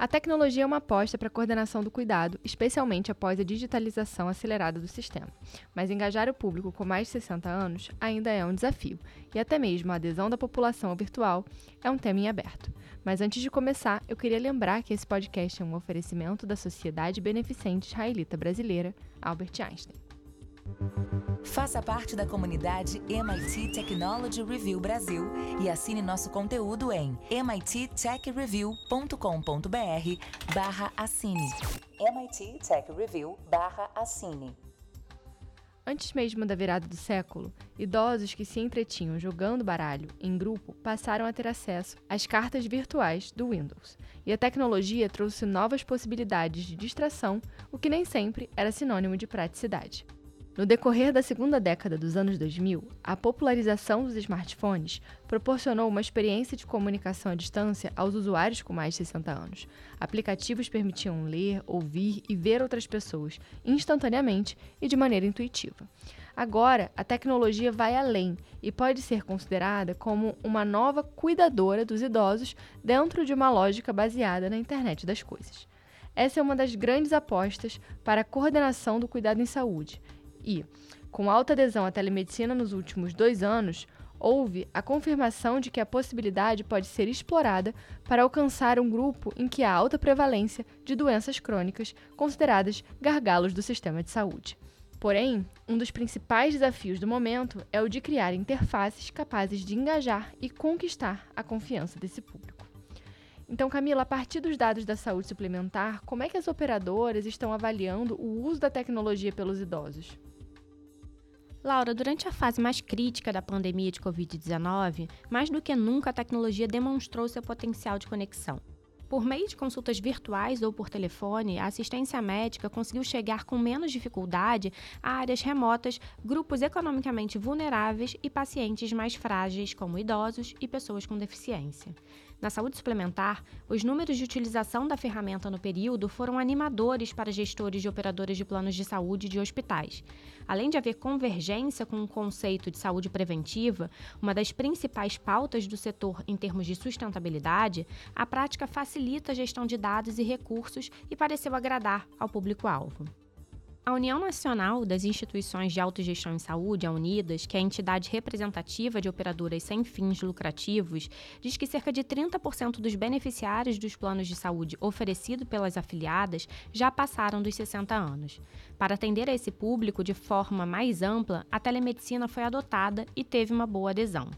A tecnologia é uma aposta para a coordenação do cuidado, especialmente após a digitalização acelerada do sistema. Mas engajar o público com mais de 60 anos ainda é um desafio, e até mesmo a adesão da população ao virtual é um tema em aberto. Mas antes de começar, eu queria lembrar que esse podcast é um oferecimento da Sociedade Beneficente Israelita Brasileira, Albert Einstein. Faça parte da comunidade MIT Technology Review Brasil e assine nosso conteúdo em mittechreview.com.br barra assine. MIT Tech Review barra assine. Antes mesmo da virada do século, idosos que se entretinham jogando baralho em grupo passaram a ter acesso às cartas virtuais do Windows. E a tecnologia trouxe novas possibilidades de distração, o que nem sempre era sinônimo de praticidade. No decorrer da segunda década dos anos 2000, a popularização dos smartphones proporcionou uma experiência de comunicação à distância aos usuários com mais de 60 anos. Aplicativos permitiam ler, ouvir e ver outras pessoas instantaneamente e de maneira intuitiva. Agora, a tecnologia vai além e pode ser considerada como uma nova cuidadora dos idosos dentro de uma lógica baseada na internet das coisas. Essa é uma das grandes apostas para a coordenação do cuidado em saúde e, com alta adesão à telemedicina nos últimos dois anos, houve a confirmação de que a possibilidade pode ser explorada para alcançar um grupo em que há alta prevalência de doenças crônicas consideradas gargalos do sistema de saúde. Porém, um dos principais desafios do momento é o de criar interfaces capazes de engajar e conquistar a confiança desse público. Então, Camila, a partir dos dados da saúde suplementar, como é que as operadoras estão avaliando o uso da tecnologia pelos idosos? Laura, durante a fase mais crítica da pandemia de Covid-19, mais do que nunca a tecnologia demonstrou seu potencial de conexão. Por meio de consultas virtuais ou por telefone, a assistência médica conseguiu chegar com menos dificuldade a áreas remotas, grupos economicamente vulneráveis e pacientes mais frágeis, como idosos e pessoas com deficiência. Na saúde suplementar, os números de utilização da ferramenta no período foram animadores para gestores e operadoras de planos de saúde de hospitais. Além de haver convergência com o conceito de saúde preventiva, uma das principais pautas do setor em termos de sustentabilidade, a prática facilita a gestão de dados e recursos e pareceu agradar ao público-alvo. A União Nacional das Instituições de Autogestão em Saúde, a Unidas, que é a entidade representativa de operadoras sem fins lucrativos, diz que cerca de 30% dos beneficiários dos planos de saúde oferecidos pelas afiliadas já passaram dos 60 anos. Para atender a esse público de forma mais ampla, a telemedicina foi adotada e teve uma boa adesão.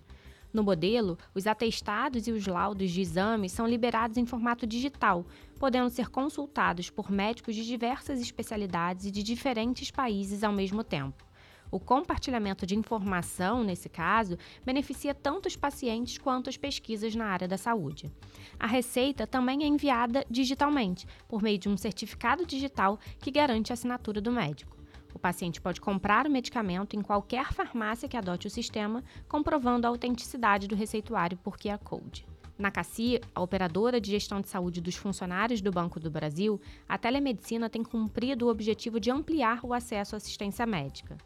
No modelo, os atestados e os laudos de exames são liberados em formato digital, podendo ser consultados por médicos de diversas especialidades e de diferentes países ao mesmo tempo. O compartilhamento de informação, nesse caso, beneficia tanto os pacientes quanto as pesquisas na área da saúde. A receita também é enviada digitalmente, por meio de um certificado digital que garante a assinatura do médico. O paciente pode comprar o medicamento em qualquer farmácia que adote o sistema, comprovando a autenticidade do receituário por QR Code. Na CACI, a operadora de gestão de saúde dos funcionários do Banco do Brasil, a telemedicina tem cumprido o objetivo de ampliar o acesso à assistência médica.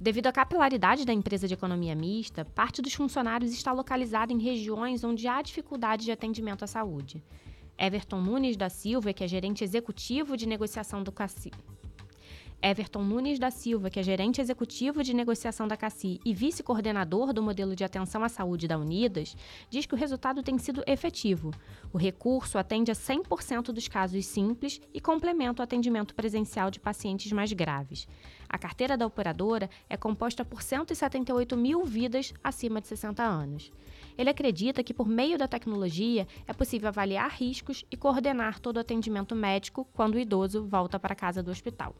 Devido à capilaridade da empresa de economia mista, parte dos funcionários está localizada em regiões onde há dificuldade de atendimento à saúde. Everton Nunes da Silva, que é gerente executivo de negociação do CACI, Everton Nunes da Silva, que é gerente executivo de negociação da CACI e vice-coordenador do modelo de atenção à saúde da Unidas, diz que o resultado tem sido efetivo. O recurso atende a 100% dos casos simples e complementa o atendimento presencial de pacientes mais graves. A carteira da operadora é composta por 178 mil vidas acima de 60 anos. Ele acredita que, por meio da tecnologia, é possível avaliar riscos e coordenar todo o atendimento médico quando o idoso volta para a casa do hospital.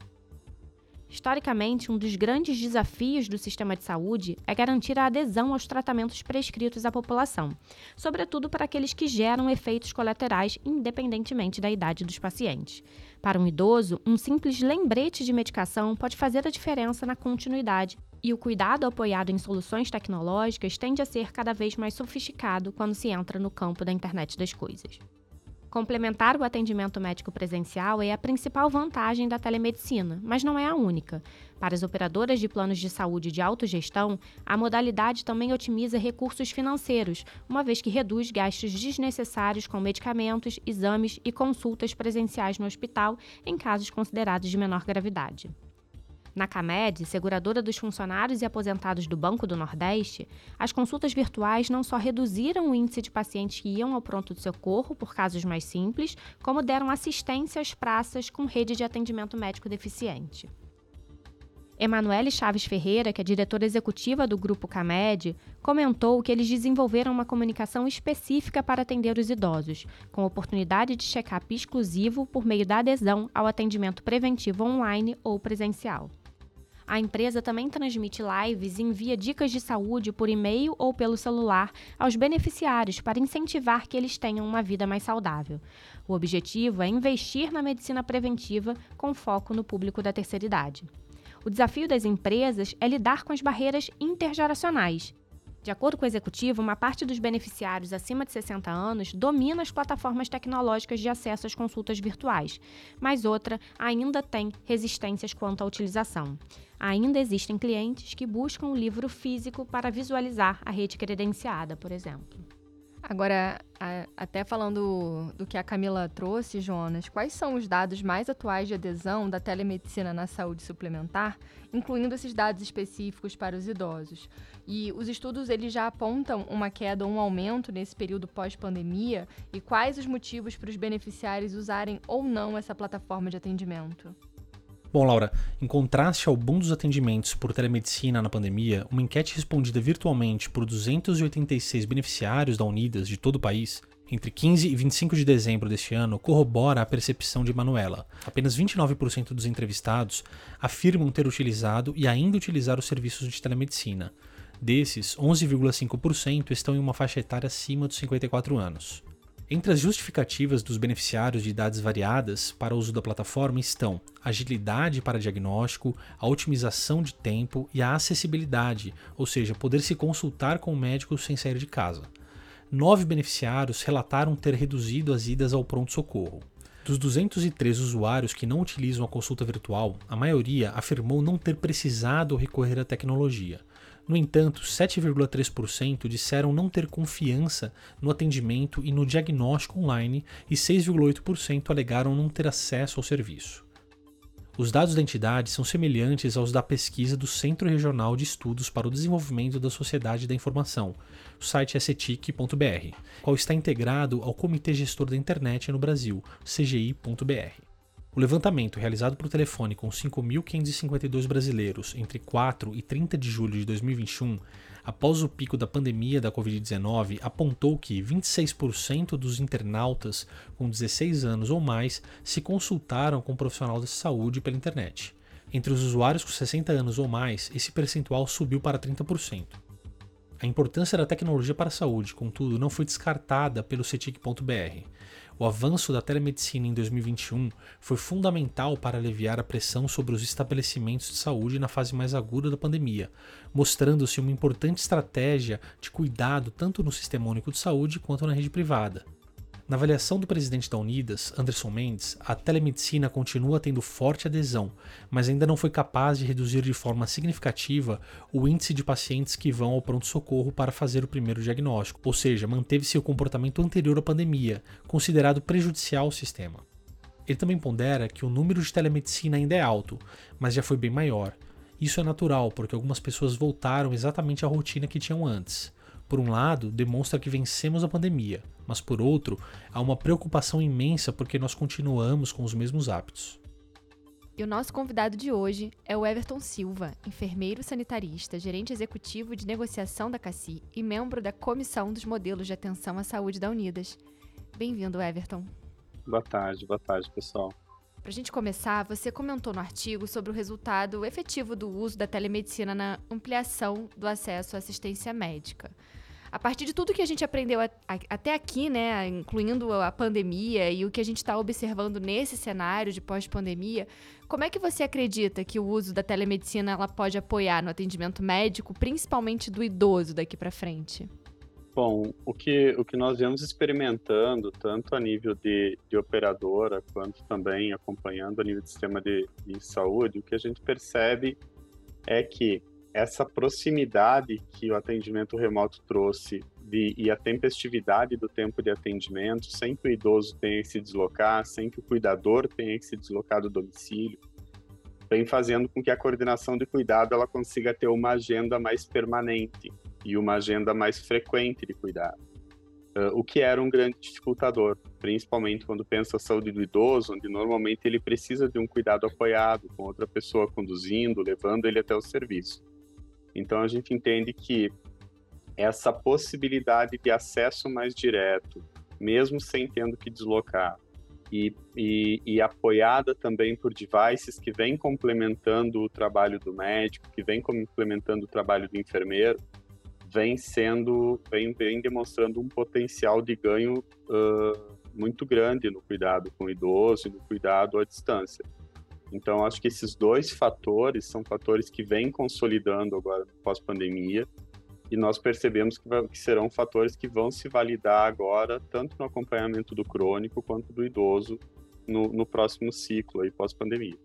Historicamente, um dos grandes desafios do sistema de saúde é garantir a adesão aos tratamentos prescritos à população, sobretudo para aqueles que geram efeitos colaterais independentemente da idade dos pacientes. Para um idoso, um simples lembrete de medicação pode fazer a diferença na continuidade, e o cuidado apoiado em soluções tecnológicas tende a ser cada vez mais sofisticado quando se entra no campo da internet das coisas. Complementar o atendimento médico presencial é a principal vantagem da telemedicina, mas não é a única. Para as operadoras de planos de saúde de autogestão, a modalidade também otimiza recursos financeiros, uma vez que reduz gastos desnecessários com medicamentos, exames e consultas presenciais no hospital em casos considerados de menor gravidade. Na CAMED, seguradora dos funcionários e aposentados do Banco do Nordeste, as consultas virtuais não só reduziram o índice de pacientes que iam ao pronto de socorro por casos mais simples, como deram assistência às praças com rede de atendimento médico deficiente. Emanuele Chaves Ferreira, que é diretora executiva do Grupo CAMED, comentou que eles desenvolveram uma comunicação específica para atender os idosos, com oportunidade de check-up exclusivo por meio da adesão ao atendimento preventivo online ou presencial. A empresa também transmite lives e envia dicas de saúde por e-mail ou pelo celular aos beneficiários para incentivar que eles tenham uma vida mais saudável. O objetivo é investir na medicina preventiva com foco no público da terceira idade. O desafio das empresas é lidar com as barreiras intergeracionais de acordo com o executivo, uma parte dos beneficiários acima de 60 anos domina as plataformas tecnológicas de acesso às consultas virtuais, mas outra ainda tem resistências quanto à utilização. Ainda existem clientes que buscam o livro físico para visualizar a rede credenciada, por exemplo. Agora, a, até falando do que a Camila trouxe, Jonas, quais são os dados mais atuais de adesão da telemedicina na saúde suplementar, incluindo esses dados específicos para os idosos? E os estudos eles já apontam uma queda ou um aumento nesse período pós-pandemia e quais os motivos para os beneficiários usarem ou não essa plataforma de atendimento? Bom, Laura, em contraste ao boom dos atendimentos por telemedicina na pandemia, uma enquete respondida virtualmente por 286 beneficiários da Unidas de todo o país, entre 15 e 25 de dezembro deste ano, corrobora a percepção de Manuela. Apenas 29% dos entrevistados afirmam ter utilizado e ainda utilizar os serviços de telemedicina. Desses, 11,5% estão em uma faixa etária acima dos 54 anos. Entre as justificativas dos beneficiários de idades variadas para o uso da plataforma estão agilidade para diagnóstico, a otimização de tempo e a acessibilidade, ou seja, poder se consultar com o médico sem sair de casa. Nove beneficiários relataram ter reduzido as idas ao pronto-socorro. Dos 203 usuários que não utilizam a consulta virtual, a maioria afirmou não ter precisado recorrer à tecnologia. No entanto, 7,3% disseram não ter confiança no atendimento e no diagnóstico online e 6,8% alegaram não ter acesso ao serviço. Os dados da entidade são semelhantes aos da pesquisa do Centro Regional de Estudos para o Desenvolvimento da Sociedade da Informação, o site cetic.br, qual está integrado ao Comitê Gestor da Internet no Brasil, CGI.br. O levantamento realizado por telefone com 5.552 brasileiros entre 4 e 30 de julho de 2021, após o pico da pandemia da Covid-19, apontou que 26% dos internautas com 16 anos ou mais se consultaram com um profissional de saúde pela internet. Entre os usuários com 60 anos ou mais, esse percentual subiu para 30%. A importância da tecnologia para a saúde, contudo, não foi descartada pelo CETIC.br. O avanço da telemedicina em 2021 foi fundamental para aliviar a pressão sobre os estabelecimentos de saúde na fase mais aguda da pandemia, mostrando-se uma importante estratégia de cuidado tanto no Sistema Único de Saúde quanto na rede privada. Na avaliação do presidente da Unidas, Anderson Mendes, a telemedicina continua tendo forte adesão, mas ainda não foi capaz de reduzir de forma significativa o índice de pacientes que vão ao pronto-socorro para fazer o primeiro diagnóstico, ou seja, manteve-se o comportamento anterior à pandemia, considerado prejudicial ao sistema. Ele também pondera que o número de telemedicina ainda é alto, mas já foi bem maior. Isso é natural, porque algumas pessoas voltaram exatamente à rotina que tinham antes. Por um lado, demonstra que vencemos a pandemia, mas por outro, há uma preocupação imensa porque nós continuamos com os mesmos hábitos. E o nosso convidado de hoje é o Everton Silva, enfermeiro sanitarista, gerente executivo de negociação da CACI e membro da Comissão dos Modelos de Atenção à Saúde da Unidas. Bem-vindo, Everton. Boa tarde, boa tarde, pessoal. Para a gente começar, você comentou no artigo sobre o resultado efetivo do uso da telemedicina na ampliação do acesso à assistência médica. A partir de tudo que a gente aprendeu até aqui, né, incluindo a pandemia e o que a gente está observando nesse cenário de pós-pandemia, como é que você acredita que o uso da telemedicina ela pode apoiar no atendimento médico, principalmente do idoso daqui para frente? Bom, o que, o que nós vemos experimentando, tanto a nível de, de operadora, quanto também acompanhando a nível de sistema de, de saúde, o que a gente percebe é que essa proximidade que o atendimento remoto trouxe de, e a tempestividade do tempo de atendimento, sem que o idoso tenha que se deslocar, sem que o cuidador tenha que se deslocar do domicílio, vem fazendo com que a coordenação de cuidado ela consiga ter uma agenda mais permanente e uma agenda mais frequente de cuidado. Uh, o que era um grande dificultador, principalmente quando pensa a saúde do idoso, onde normalmente ele precisa de um cuidado apoiado, com outra pessoa conduzindo, levando ele até o serviço. Então a gente entende que essa possibilidade de acesso mais direto, mesmo sem tendo que deslocar, e, e, e, apoiada também por devices que vem complementando o trabalho do médico, que vem complementando o trabalho do enfermeiro, vem sendo, vem, vem demonstrando um potencial de ganho uh, muito grande no cuidado com o idoso e no cuidado à distância. Então, acho que esses dois fatores são fatores que vêm consolidando agora pós-pandemia e nós percebemos que, que, serão fatores que vão se validar agora, tanto no acompanhamento do crônico quanto do idoso no, no próximo ciclo aí pós-pandemia.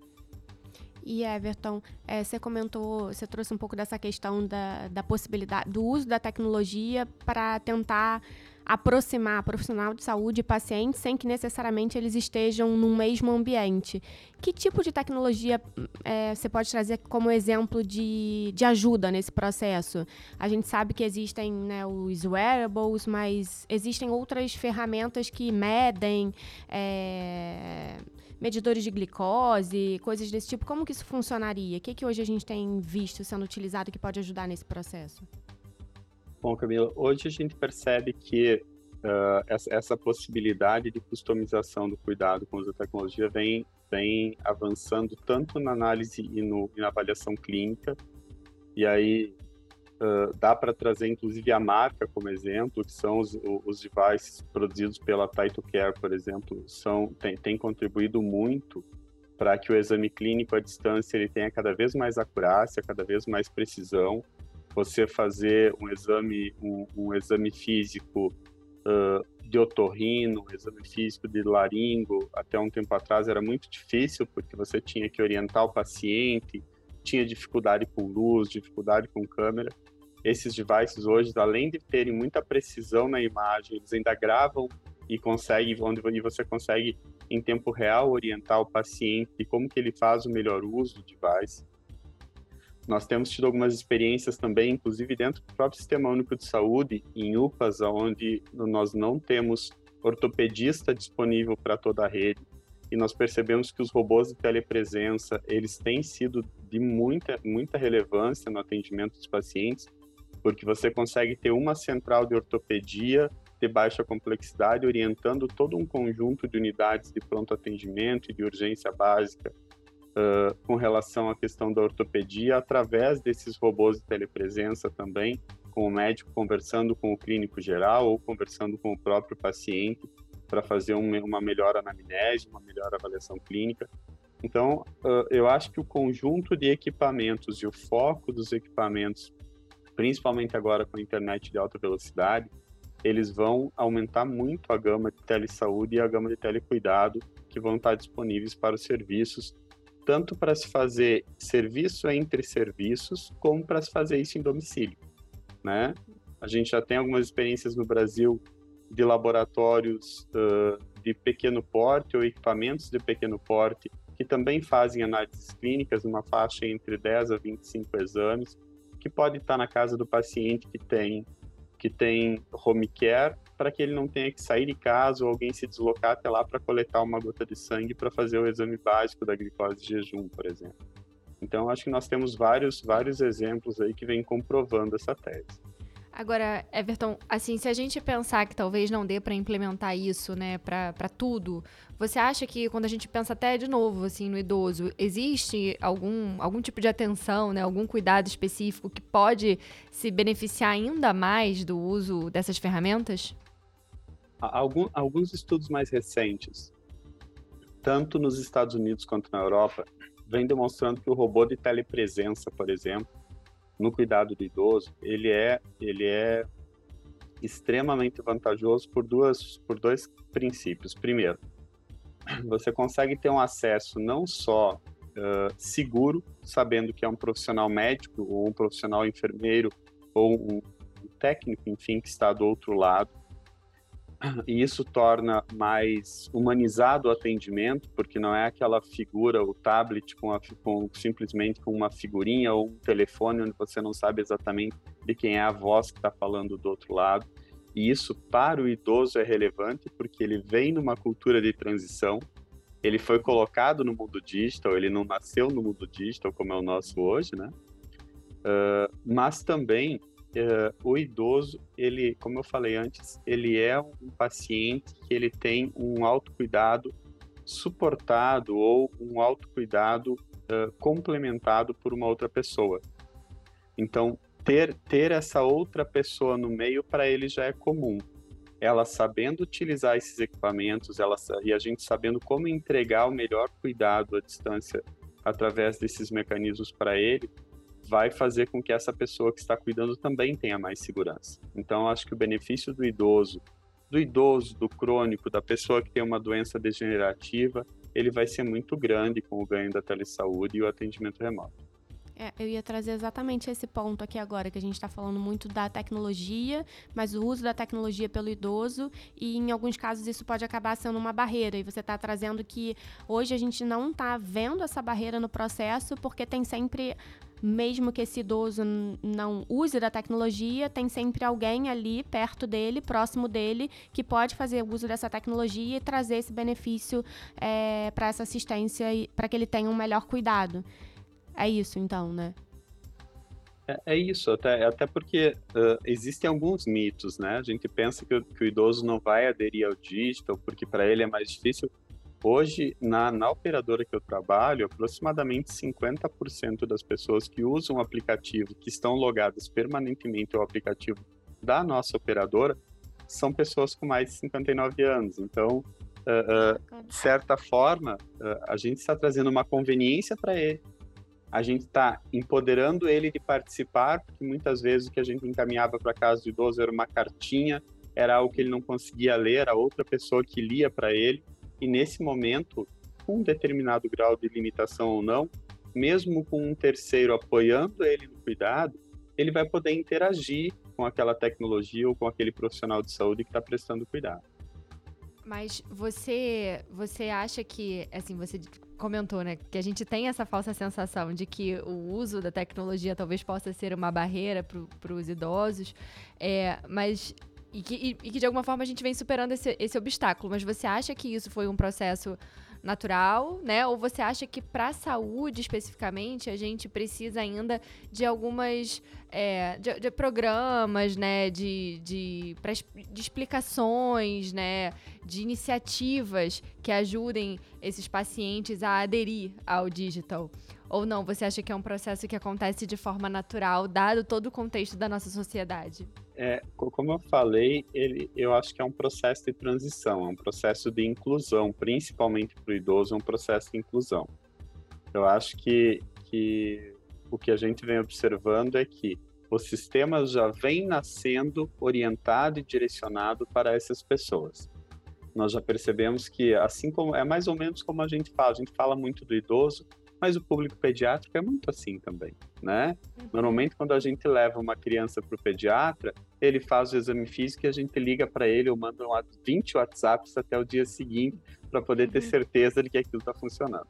E Everton, é, você comentou, você trouxe um pouco dessa questão da, da possibilidade do uso da tecnologia para tentar aproximar profissional de saúde e paciente sem que necessariamente eles estejam no mesmo ambiente. Que tipo de tecnologia é, você pode trazer como exemplo de, de ajuda nesse processo? A gente sabe que existem né, os wearables, mas existem outras ferramentas que medem. É, medidores de glicose, coisas desse tipo. Como que isso funcionaria? O que, que hoje a gente tem visto sendo utilizado que pode ajudar nesse processo? Bom, Camila, hoje a gente percebe que uh, essa, essa, possibilidade de customização do cuidado com da tecnologia vem, vem avançando tanto na análise e, no, e na avaliação clínica, e aí uh, dá para trazer inclusive a marca como exemplo, que são os, os devices produzidos pela Taito Care, por exemplo, são, tem, tem contribuído muito para que o exame clínico à distância ele tenha cada vez mais acurácia, cada vez mais precisão, você fazer um exame, um, um exame físico uh, de otorrino, um exame físico de laringo, até um tempo atrás era muito difícil, porque você tinha que orientar o paciente, tinha dificuldade com luz, dificuldade com câmera. Esses devices hoje, além de terem muita precisão na imagem, eles ainda gravam e consegue, onde você consegue em tempo real orientar o paciente e como que ele faz o melhor uso do device. Nós temos tido algumas experiências também, inclusive dentro do próprio Sistema Único de Saúde, em UPAs, onde nós não temos ortopedista disponível para toda a rede, e nós percebemos que os robôs de telepresença, eles têm sido de muita, muita relevância no atendimento dos pacientes, porque você consegue ter uma central de ortopedia de baixa complexidade, orientando todo um conjunto de unidades de pronto atendimento e de urgência básica uh, com relação à questão da ortopedia através desses robôs de telepresença também, com o médico conversando com o clínico geral ou conversando com o próprio paciente para fazer um, uma melhor anamnese, uma melhor avaliação clínica. Então, eu acho que o conjunto de equipamentos e o foco dos equipamentos, principalmente agora com a internet de alta velocidade, eles vão aumentar muito a gama de telesaúde e a gama de telecuidado que vão estar disponíveis para os serviços tanto para se fazer serviço entre serviços, como para se fazer isso em domicílio, né? A gente já tem algumas experiências no Brasil de laboratórios uh, de pequeno porte ou equipamentos de pequeno porte que também fazem análises clínicas numa faixa entre 10 a 25 exames, que pode estar na casa do paciente que tem que tem home care para que ele não tenha que sair de casa ou alguém se deslocar até lá para coletar uma gota de sangue para fazer o exame básico da glicose de jejum, por exemplo. Então, acho que nós temos vários, vários exemplos aí que vêm comprovando essa tese. Agora, Everton, assim, se a gente pensar que talvez não dê para implementar isso, né, para tudo, você acha que quando a gente pensa até de novo, assim, no idoso, existe algum, algum tipo de atenção, né, algum cuidado específico que pode se beneficiar ainda mais do uso dessas ferramentas? Algum, alguns estudos mais recentes, tanto nos Estados Unidos quanto na Europa, vêm demonstrando que o robô de telepresença, por exemplo, no cuidado do idoso, ele é, ele é extremamente vantajoso por, duas, por dois princípios. Primeiro, você consegue ter um acesso não só uh, seguro, sabendo que é um profissional médico, ou um profissional enfermeiro, ou um técnico, enfim, que está do outro lado, e isso torna mais humanizado o atendimento, porque não é aquela figura, o tablet com, a, com, simplesmente com uma figurinha ou um telefone onde você não sabe exatamente de quem é a voz que está falando do outro lado. E isso para o idoso é relevante porque ele vem numa cultura de transição, ele foi colocado no mundo digital, ele não nasceu no mundo digital como é o nosso hoje, né? Uh, mas também uh, o idoso, ele, como eu falei antes, ele é um paciente que ele tem um autocuidado suportado ou um autocuidado uh, complementado por uma outra pessoa. Então, ter, ter essa outra pessoa no meio para ele já é comum. Ela sabendo utilizar esses equipamentos, ela, e a gente sabendo como entregar o melhor cuidado à distância através desses mecanismos para ele, vai fazer com que essa pessoa que está cuidando também tenha mais segurança. Então, acho que o benefício do idoso, do idoso, do crônico, da pessoa que tem uma doença degenerativa, ele vai ser muito grande com o ganho da telesaúde e o atendimento remoto. É, eu ia trazer exatamente esse ponto aqui agora, que a gente está falando muito da tecnologia, mas o uso da tecnologia pelo idoso, e em alguns casos isso pode acabar sendo uma barreira. E você está trazendo que hoje a gente não está vendo essa barreira no processo, porque tem sempre mesmo que esse idoso não use da tecnologia, tem sempre alguém ali perto dele, próximo dele, que pode fazer uso dessa tecnologia e trazer esse benefício é, para essa assistência para que ele tenha um melhor cuidado. É isso, então, né? É, é isso, até, até porque uh, existem alguns mitos, né? A gente pensa que, que o idoso não vai aderir ao digital porque para ele é mais difícil. Hoje, na, na operadora que eu trabalho, aproximadamente 50% das pessoas que usam o aplicativo, que estão logadas permanentemente ao aplicativo da nossa operadora, são pessoas com mais de 59 anos. Então, uh, uh, de certa forma, a gente está trazendo uma conveniência para ele. A gente está empoderando ele de participar, porque muitas vezes o que a gente encaminhava para casa do idoso era uma cartinha, era algo que ele não conseguia ler, era outra pessoa que lia para ele, e nesse momento, com um determinado grau de limitação ou não, mesmo com um terceiro apoiando ele no cuidado, ele vai poder interagir com aquela tecnologia ou com aquele profissional de saúde que está prestando cuidado. Mas você, você acha que, assim, você comentou, né, que a gente tem essa falsa sensação de que o uso da tecnologia talvez possa ser uma barreira para os idosos, é, mas e que, e, e que de alguma forma a gente vem superando esse, esse obstáculo. Mas você acha que isso foi um processo natural, né? Ou você acha que para a saúde especificamente a gente precisa ainda de algumas é, de, de, programas, né? De, de, pra, de explicações, né? De iniciativas que ajudem esses pacientes a aderir ao digital? Ou não? Você acha que é um processo que acontece de forma natural, dado todo o contexto da nossa sociedade? É, como eu falei, ele, eu acho que é um processo de transição, é um processo de inclusão, principalmente para o idoso, é um processo de inclusão. Eu acho que, que o que a gente vem observando é que o sistema já vem nascendo orientado e direcionado para essas pessoas. Nós já percebemos que, assim como é mais ou menos como a gente fala, a gente fala muito do idoso, mas o público pediátrico é muito assim também, né? Uhum. Normalmente, quando a gente leva uma criança para o pediatra, ele faz o exame físico e a gente liga para ele ou manda 20 WhatsApps até o dia seguinte para poder ter uhum. certeza de que aquilo está funcionando.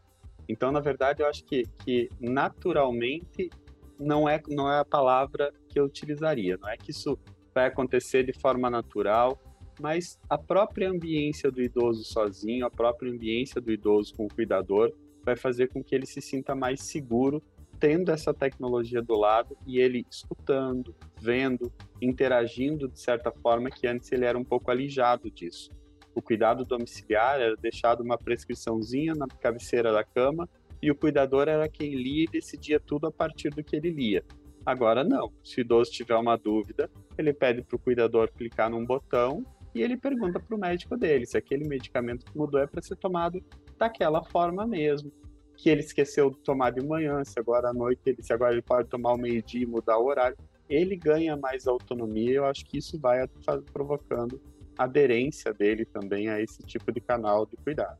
Então, na verdade, eu acho que, que naturalmente não é, não é a palavra que eu utilizaria. Não é que isso vai acontecer de forma natural, mas a própria ambiência do idoso sozinho, a própria ambiência do idoso com o cuidador, vai fazer com que ele se sinta mais seguro tendo essa tecnologia do lado e ele escutando, vendo, interagindo de certa forma que antes ele era um pouco alijado disso. O cuidado domiciliar era deixado uma prescriçãozinha na cabeceira da cama e o cuidador era quem lia e decidia tudo a partir do que ele lia. Agora não. Se o idoso tiver uma dúvida, ele pede para o cuidador clicar num botão e ele pergunta para o médico dele se aquele medicamento que mudou é para ser tomado daquela forma mesmo. Que ele esqueceu de tomar de manhã, se agora à noite, ele, se agora ele pode tomar ao meio-dia e mudar o horário. Ele ganha mais autonomia e eu acho que isso vai provocando aderência dele também a esse tipo de canal de cuidado.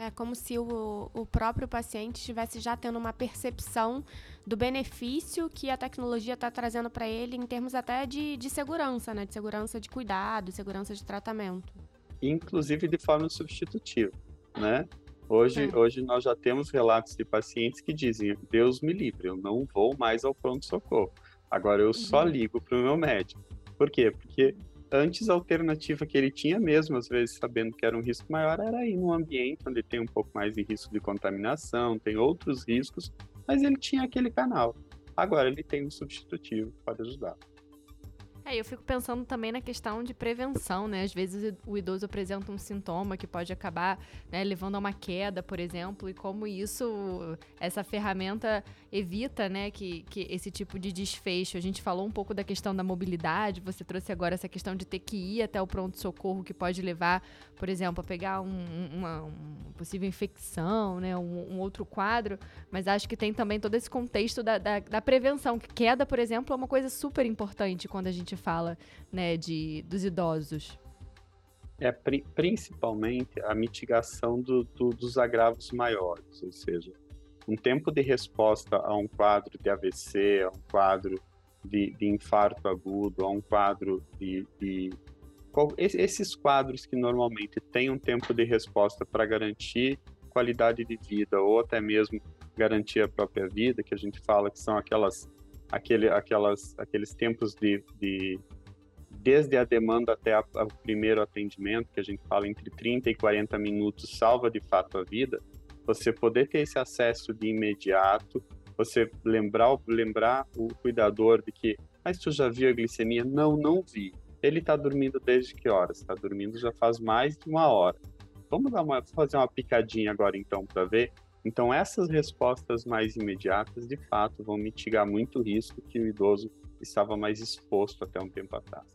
É como se o, o próprio paciente estivesse já tendo uma percepção do benefício que a tecnologia está trazendo para ele em termos até de, de segurança, né? De segurança de cuidado, segurança de tratamento. Inclusive de forma substitutiva, né? Hoje, é. hoje nós já temos relatos de pacientes que dizem: Deus me livre, eu não vou mais ao pronto-socorro. Agora eu uhum. só ligo para o meu médico. Por quê? Porque antes a alternativa que ele tinha mesmo, às vezes sabendo que era um risco maior, era ir num ambiente onde tem um pouco mais de risco de contaminação, tem outros riscos, mas ele tinha aquele canal. Agora ele tem um substitutivo que pode ajudar. É, eu fico pensando também na questão de prevenção, né? Às vezes o idoso apresenta um sintoma que pode acabar né, levando a uma queda, por exemplo, e como isso, essa ferramenta evita, né, que, que esse tipo de desfecho. A gente falou um pouco da questão da mobilidade, você trouxe agora essa questão de ter que ir até o pronto-socorro, que pode levar, por exemplo, a pegar um, uma, uma, possível infecção, né, um, um, outro quadro, mas acho que tem também todo esse contexto da, da, da prevenção, que queda, por exemplo, é uma coisa super importante quando a gente fala né, de, dos idosos? É pri principalmente a mitigação do, do, dos agravos maiores, ou seja, um tempo de resposta a um quadro de AVC, a um quadro de, de infarto agudo, a um quadro de, de esses quadros que normalmente têm um tempo de resposta para garantir qualidade de vida ou até mesmo garantir a própria vida, que a gente fala que são aquelas aquele, aquelas, aqueles tempos de, de desde a demanda até a, o primeiro atendimento, que a gente fala entre 30 e 40 minutos, salva de fato a vida, você poder ter esse acesso de imediato, você lembrar, lembrar o cuidador de que, mas tu já viu a glicemia? Não, não vi. Ele está dormindo desde que horas? Está dormindo já faz mais de uma hora. Vamos dar uma, fazer uma picadinha agora então para ver então, essas respostas mais imediatas, de fato, vão mitigar muito o risco que o idoso estava mais exposto até um tempo atrás.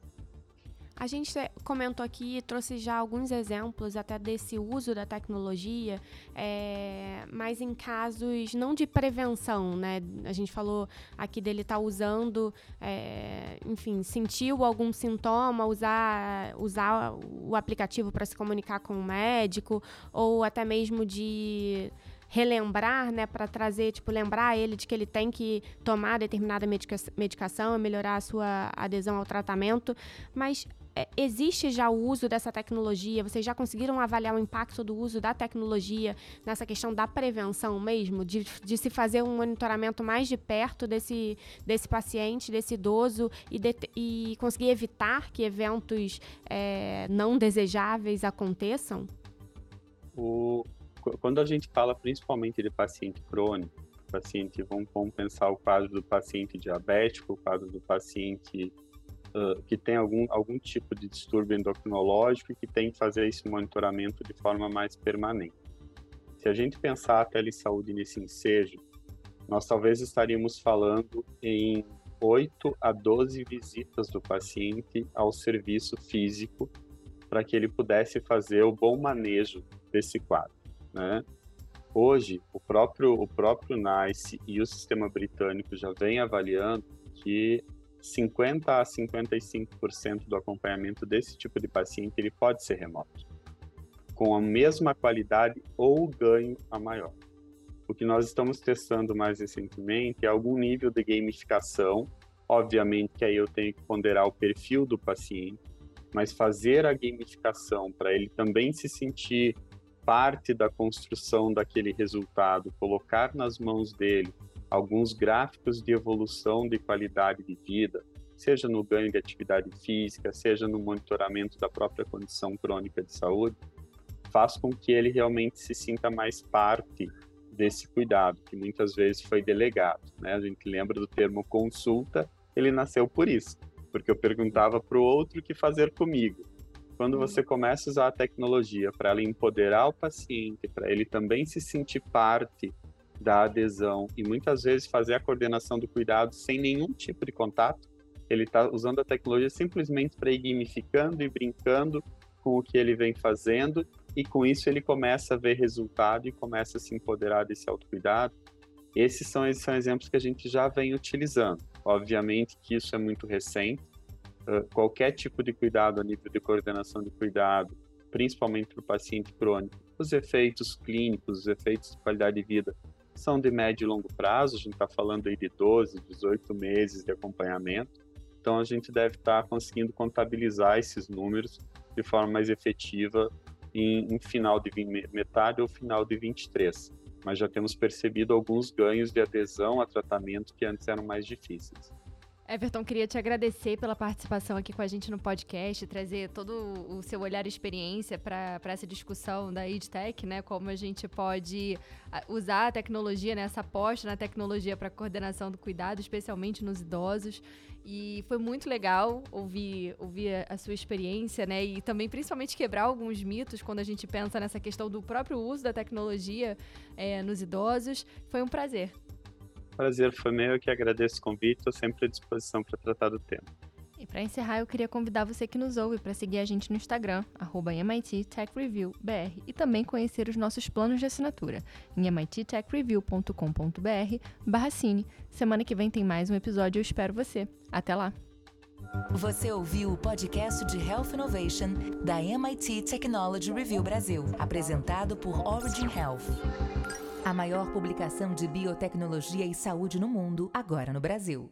A gente comentou aqui, trouxe já alguns exemplos até desse uso da tecnologia, é, mas em casos não de prevenção, né? A gente falou aqui dele estar tá usando, é, enfim, sentiu algum sintoma, usar, usar o aplicativo para se comunicar com o médico, ou até mesmo de relembrar, né, para trazer, tipo, lembrar ele de que ele tem que tomar determinada medica medicação, melhorar a sua adesão ao tratamento, mas é, existe já o uso dessa tecnologia? Vocês já conseguiram avaliar o impacto do uso da tecnologia nessa questão da prevenção mesmo? De, de se fazer um monitoramento mais de perto desse, desse paciente, desse idoso e, de, e conseguir evitar que eventos é, não desejáveis aconteçam? O, quando a gente fala principalmente de paciente crônico, paciente, vamos, vamos pensar o quadro do paciente diabético, o quadro do paciente uh, que tem algum, algum tipo de distúrbio endocrinológico e que tem que fazer esse monitoramento de forma mais permanente. Se a gente pensar a telesaúde nesse ensejo, nós talvez estaríamos falando em 8 a 12 visitas do paciente ao serviço físico para que ele pudesse fazer o bom manejo desse quadro. Né? Hoje, o próprio, o próprio NICE e o sistema britânico já vem avaliando que 50 a 55% do acompanhamento desse tipo de paciente ele pode ser remoto, com a mesma qualidade ou ganho a maior. O que nós estamos testando mais recentemente é algum nível de gamificação, obviamente que aí eu tenho que ponderar o perfil do paciente, mas fazer a gamificação para ele também se sentir parte da construção daquele resultado, colocar nas mãos dele alguns gráficos de evolução de qualidade de vida, seja no ganho de atividade física, seja no monitoramento da própria condição crônica de saúde, faz com que ele realmente se sinta mais parte desse cuidado, que muitas vezes foi delegado. Né? A gente lembra do termo consulta, ele nasceu por isso, porque eu perguntava para o outro o que fazer comigo. Quando você uhum. começa a usar a tecnologia para ela empoderar o paciente, para ele também se sentir parte da adesão e muitas vezes fazer a coordenação do cuidado sem nenhum tipo de contato, ele está usando a tecnologia simplesmente para ir gamificando e brincando com o que ele vem fazendo e com isso ele começa a ver resultado e começa a se empoderar desse autocuidado. Esses são, esses são exemplos que a gente já vem utilizando. Obviamente que isso é muito recente. Uh, qualquer tipo de cuidado a nível de coordenação de cuidado, principalmente para o paciente crônico, os efeitos clínicos, os efeitos de qualidade de vida são de médio e longo prazo. A gente está falando aí de 12, 18 meses de acompanhamento. Então a gente deve estar tá conseguindo contabilizar esses números de forma mais efetiva em, em final de metade ou final de 23. Mas já temos percebido alguns ganhos de adesão a tratamento que antes eram mais difíceis. Everton, queria te agradecer pela participação aqui com a gente no podcast, trazer todo o seu olhar e experiência para essa discussão da EdTech, né? Como a gente pode usar a tecnologia, né? essa aposta na tecnologia para coordenação do cuidado, especialmente nos idosos. E foi muito legal ouvir, ouvir a sua experiência, né? E também, principalmente, quebrar alguns mitos quando a gente pensa nessa questão do próprio uso da tecnologia é, nos idosos. Foi um prazer. Prazer foi meu, eu que agradeço o convite, estou sempre à disposição para tratar do tema. E para encerrar, eu queria convidar você que nos ouve para seguir a gente no Instagram, MIT Tech Review BR, e também conhecer os nossos planos de assinatura em mittechreview.com.br barra cine. Semana que vem tem mais um episódio, eu espero você. Até lá! Você ouviu o podcast de Health Innovation da MIT Technology Review Brasil, apresentado por Origin Health. A maior publicação de biotecnologia e saúde no mundo, agora no Brasil.